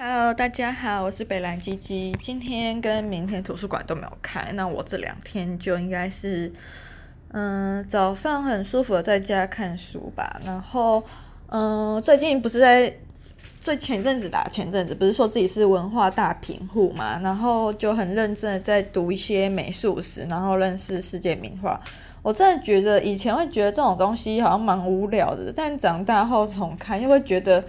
Hello，大家好，我是北兰鸡鸡。今天跟明天图书馆都没有开，那我这两天就应该是，嗯，早上很舒服的在家看书吧。然后，嗯，最近不是在最前阵子打，前阵子不是说自己是文化大贫户嘛，然后就很认真的在读一些美术史，然后认识世界名画。我真的觉得以前会觉得这种东西好像蛮无聊的，但长大后重看又会觉得，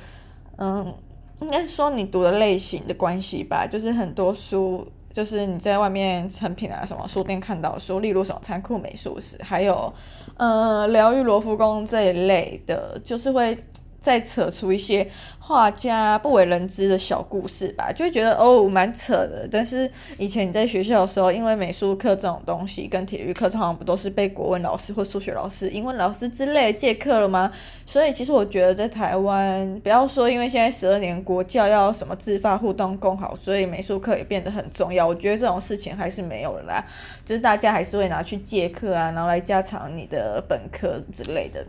嗯。应该是说你读的类型的关系吧，就是很多书，就是你在外面成品啊什么书店看到书，例如什么仓库美术史，还有，呃，疗愈罗浮宫这一类的，就是会。再扯出一些画家不为人知的小故事吧，就会觉得哦蛮扯的。但是以前你在学校的时候，因为美术课这种东西跟体育课通常不都是被国文老师或数学老师、英文老师之类借课了吗？所以其实我觉得在台湾，不要说因为现在十二年国教要什么自发互动共好，所以美术课也变得很重要。我觉得这种事情还是没有了啦，就是大家还是会拿去借课啊，然后来加强你的本科之类的。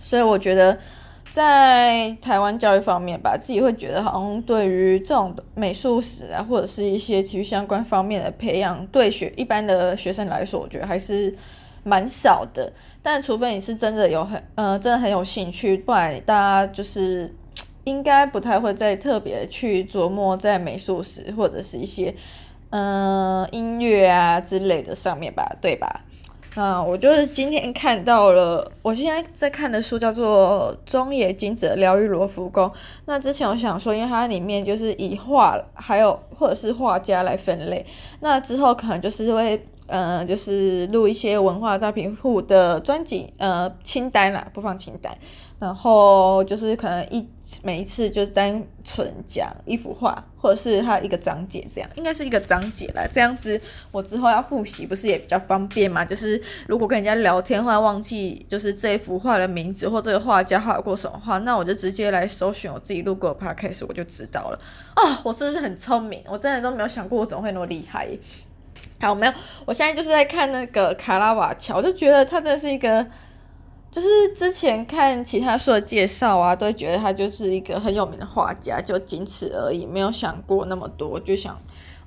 所以我觉得。在台湾教育方面吧，自己会觉得好像对于这种美术史啊，或者是一些体育相关方面的培养，对学一般的学生来说，我觉得还是蛮少的。但除非你是真的有很呃，真的很有兴趣，不然大家就是应该不太会再特别去琢磨在美术史或者是一些嗯、呃、音乐啊之类的上面吧，对吧？那我就是今天看到了，我现在在看的书叫做中野金子疗愈罗浮宫。那之前我想说，因为它里面就是以画还有或者是画家来分类，那之后可能就是会。嗯、呃，就是录一些文化大贫户的专辑，呃，清单啦，播放清单。然后就是可能一每一次就单纯讲一幅画，或者是它一个章节这样，应该是一个章节啦。这样子我之后要复习不是也比较方便嘛？就是如果跟人家聊天，或者忘记就是这幅画的名字或这个画家画过什么画，那我就直接来搜寻我自己录过的 podcast，我就知道了。啊、哦，我是不是很聪明？我真的都没有想过我怎么会那么厉害。好，没有，我现在就是在看那个卡拉瓦乔，我就觉得他真的是一个，就是之前看其他书的介绍啊，都觉得他就是一个很有名的画家，就仅此而已，没有想过那么多，就想，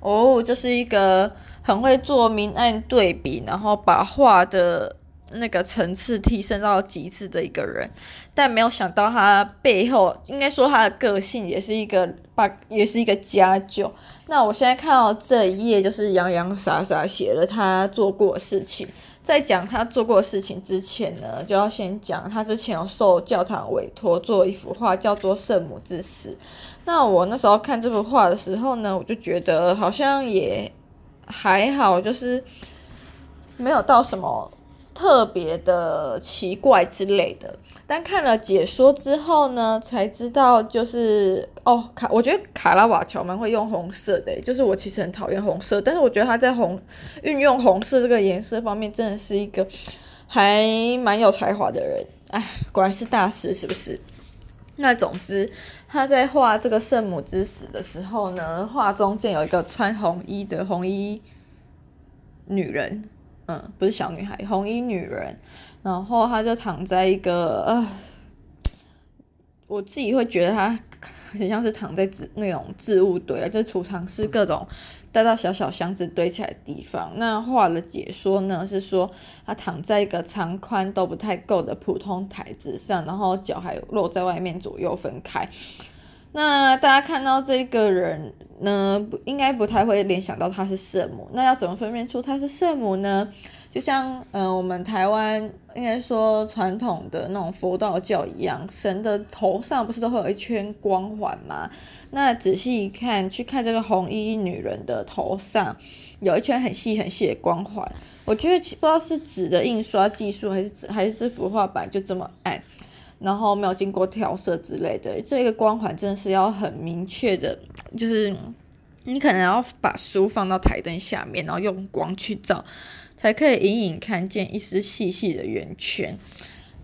哦，就是一个很会做明暗对比，然后把画的。那个层次提升到极致的一个人，但没有想到他背后，应该说他的个性也是一个把，也是一个家教。那我现在看到这一页，就是洋洋洒洒写了他做过的事情。在讲他做过的事情之前呢，就要先讲他之前有受教堂委托做一幅画，叫做《圣母之死》。那我那时候看这幅画的时候呢，我就觉得好像也还好，就是没有到什么。特别的奇怪之类的，但看了解说之后呢，才知道就是哦卡，我觉得卡拉瓦乔蛮会用红色的，就是我其实很讨厌红色，但是我觉得他在红运用红色这个颜色方面，真的是一个还蛮有才华的人，哎，果然是大师是不是？那总之他在画这个圣母之死的时候呢，画中间有一个穿红衣的红衣女人。嗯，不是小女孩，红衣女人，然后她就躺在一个呃，我自己会觉得她 很像是躺在置那种置物堆了，就是储藏室各种大大小小箱子堆起来的地方。那画的解说呢是说，她躺在一个长宽都不太够的普通台子上，然后脚还露在外面，左右分开。那大家看到这个人呢，应该不太会联想到他是圣母。那要怎么分辨出他是圣母呢？就像嗯、呃，我们台湾应该说传统的那种佛道教一样，神的头上不是都会有一圈光环吗？那仔细一看，去看这个红衣女人的头上，有一圈很细很细的光环。我觉得不知道是纸的印刷技术，还是还是这幅画板就这么暗。然后没有经过调色之类的，这个光环真的是要很明确的，就是你可能要把书放到台灯下面，然后用光去照，才可以隐隐看见一丝细细的圆圈。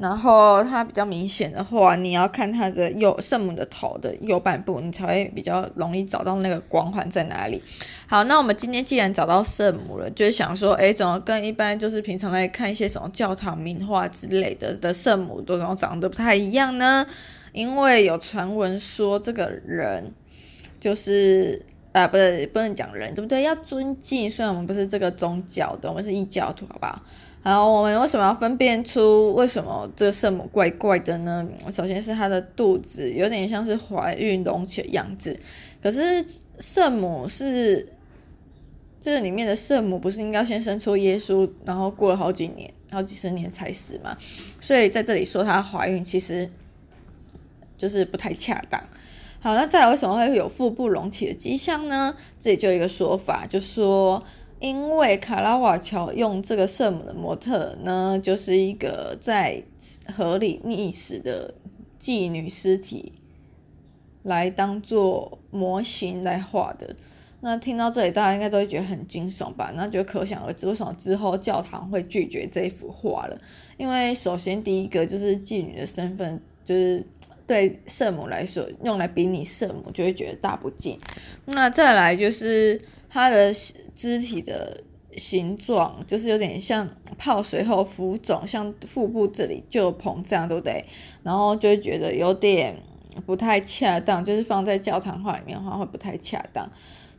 然后它比较明显的话，你要看它的右圣母的头的右半部，你才会比较容易找到那个光环在哪里。好，那我们今天既然找到圣母了，就是想说，诶，怎么跟一般就是平常来看一些什么教堂名画之类的的圣母都长得不太一样呢？因为有传闻说这个人就是啊，不是不能讲人，对不对？要尊敬，虽然我们不是这个宗教的，我们是异教徒，好不好？好，我们为什么要分辨出为什么这个圣母怪怪的呢？首先是她的肚子有点像是怀孕隆起的样子，可是圣母是这里面的圣母，不是应该先生出耶稣，然后过了好几年、好几十年才死吗？所以在这里说她怀孕，其实就是不太恰当。好，那再来为什么会有腹部隆起的迹象呢？这里就有一个说法，就说。因为卡拉瓦乔用这个圣母的模特呢，就是一个在河里溺死的妓女尸体，来当做模型来画的。那听到这里，大家应该都会觉得很惊悚吧？那就可想而知，为什么之后教堂会拒绝这幅画了？因为首先第一个就是妓女的身份，就是对圣母来说，用来比拟圣母就会觉得大不敬。那再来就是。它的肢体的形状就是有点像泡水后浮肿，像腹部这里就膨胀，对不对？然后就会觉得有点不太恰当，就是放在教堂画里面的话会不太恰当。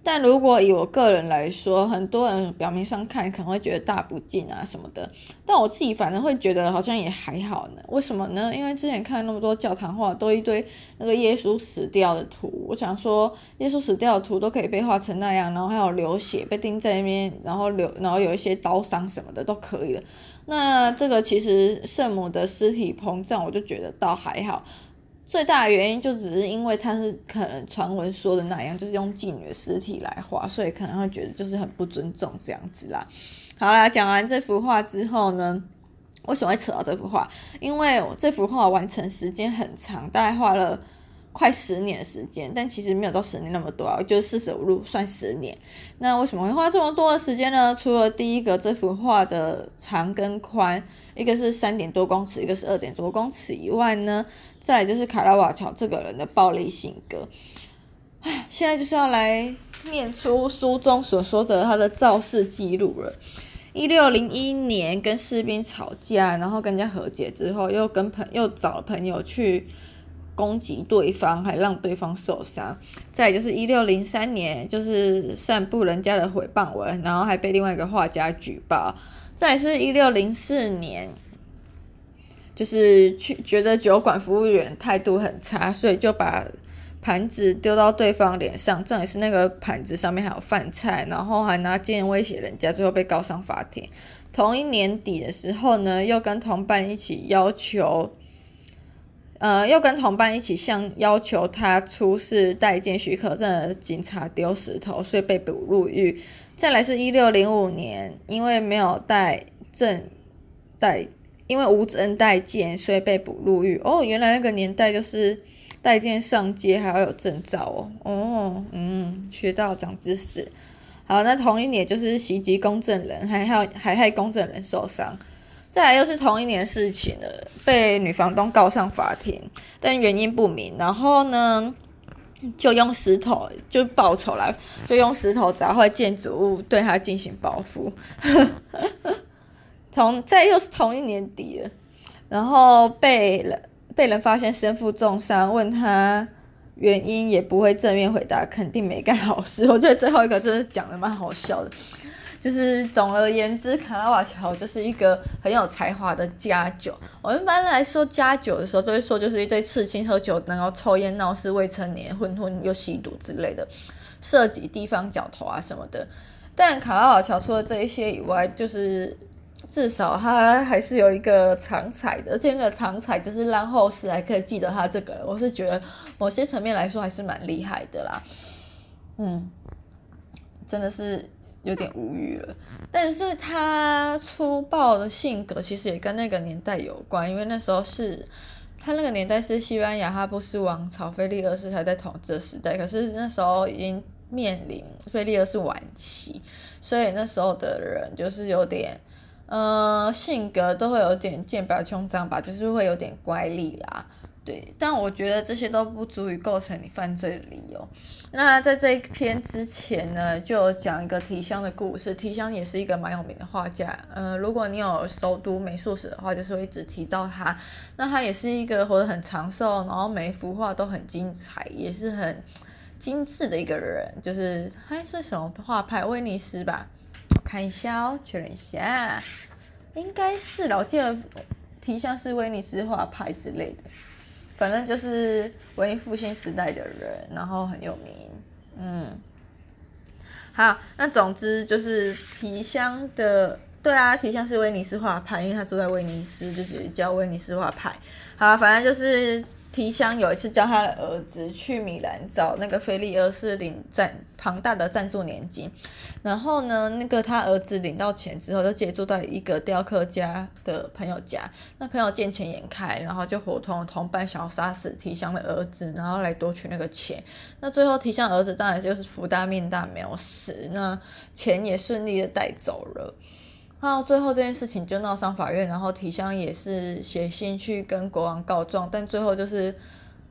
但如果以我个人来说，很多人表面上看可能会觉得大不敬啊什么的，但我自己反正会觉得好像也还好呢。为什么呢？因为之前看那么多教堂画，都一堆那个耶稣死掉的图，我想说耶稣死掉的图都可以被画成那样，然后还有流血被钉在那边，然后流，然后有一些刀伤什么的都可以了。那这个其实圣母的尸体膨胀，我就觉得倒还好。最大的原因就只是因为他是可能传闻说的那样，就是用妓女的尸体来画，所以可能会觉得就是很不尊重这样子啦。好啦，讲完这幅画之后呢，为什么会扯到这幅画？因为这幅画完成时间很长，大概画了。快十年时间，但其实没有到十年那么多啊，就是四舍五入算十年。那为什么会花这么多的时间呢？除了第一个这幅画的长跟宽，一个是三点多公尺，一个是二点多公尺以外呢，再就是卡拉瓦乔这个人的暴力性格。唉，现在就是要来念出书中所说的他的肇事记录了。一六零一年跟士兵吵架，然后跟人家和解之后，又跟朋又找朋友去。攻击对方，还让对方受伤。再就是一六零三年，就是散布人家的诽谤文，然后还被另外一个画家举报。再是一六零四年，就是去觉得酒馆服务员态度很差，所以就把盘子丢到对方脸上。这也是那个盘子上面还有饭菜，然后还拿剑威胁人家，最后被告上法庭。同一年底的时候呢，又跟同伴一起要求。呃，又跟同伴一起向要求他出示带剑许可证的警察丢石头，所以被捕入狱。再来是一六零五年，因为没有带证带，因为无证带剑，所以被捕入狱。哦，原来那个年代就是带剑上街还要有证照哦。哦，嗯，学到长知识。好，那同一年就是袭击公证人，还还还害公证人受伤。再来又是同一年事情了，被女房东告上法庭，但原因不明。然后呢，就用石头就报仇来，就用石头砸坏建筑物，对他进行报复。同再又是同一年底了，然后被人被人发现身负重伤，问他原因也不会正面回答，肯定没干好事。我觉得最后一个真的讲的蛮好笑的。就是总而言之，卡拉瓦乔就是一个很有才华的家酒。我们一般来说家酒的时候，都会说就是一堆刺青、喝酒，然后抽烟闹事、未成年、混混又吸毒之类的，涉及地方角头啊什么的。但卡拉瓦乔除了这一些以外，就是至少他还是有一个长才的，而且那个长才就是让后世还可以记得他这个人。我是觉得某些层面来说还是蛮厉害的啦。嗯，真的是。有点无语了，但是他粗暴的性格其实也跟那个年代有关，因为那时候是他那个年代是西班牙哈布斯王朝菲利二世还在统治的时代，可是那时候已经面临菲利二世晚期，所以那时候的人就是有点，呃，性格都会有点剑拔弩张吧，就是会有点乖戾啦。对，但我觉得这些都不足以构成你犯罪的理由。那在这一篇之前呢，就有讲一个提香的故事。提香也是一个蛮有名的画家，呃，如果你有熟读美术史的话，就是会一直提到他。那他也是一个活得很长寿，然后每一幅画都很精彩，也是很精致的一个人，就是他是什么画派？威尼斯吧？我看一下哦，确认一下，应该是了。我记得提香是威尼斯画派之类的，反正就是文艺复兴时代的人，然后很有名。嗯，好，那总之就是提香的。对啊，提香是威尼斯画派，因为他住在威尼斯，就直接叫威尼斯画派。好，反正就是提香有一次叫他的儿子去米兰找那个菲利二世领赞庞大的赞助年金，然后呢，那个他儿子领到钱之后，就借住在一个雕刻家的朋友家。那朋友见钱眼开，然后就伙同同伴想要杀死提香的儿子，然后来夺取那个钱。那最后提香儿子当然就是福大命大，没有死，那钱也顺利的带走了。到最后这件事情就闹上法院，然后提香也是写信去跟国王告状，但最后就是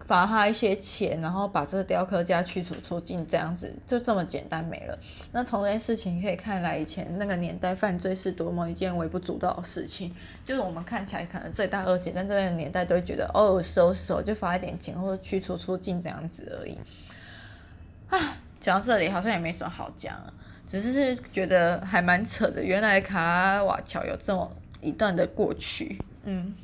罚他一些钱，然后把这个雕刻家驱逐出境，这样子就这么简单没了。那从这件事情可以看来，以前那个年代犯罪是多么一件微不足道的事情，就是我们看起来可能罪大恶极，但这个年代都会觉得哦，收手就罚一点钱或者驱逐出境这样子而已。啊，讲到这里好像也没什么好讲了。只是觉得还蛮扯的，原来卡拉瓦乔有这么一段的过去，嗯。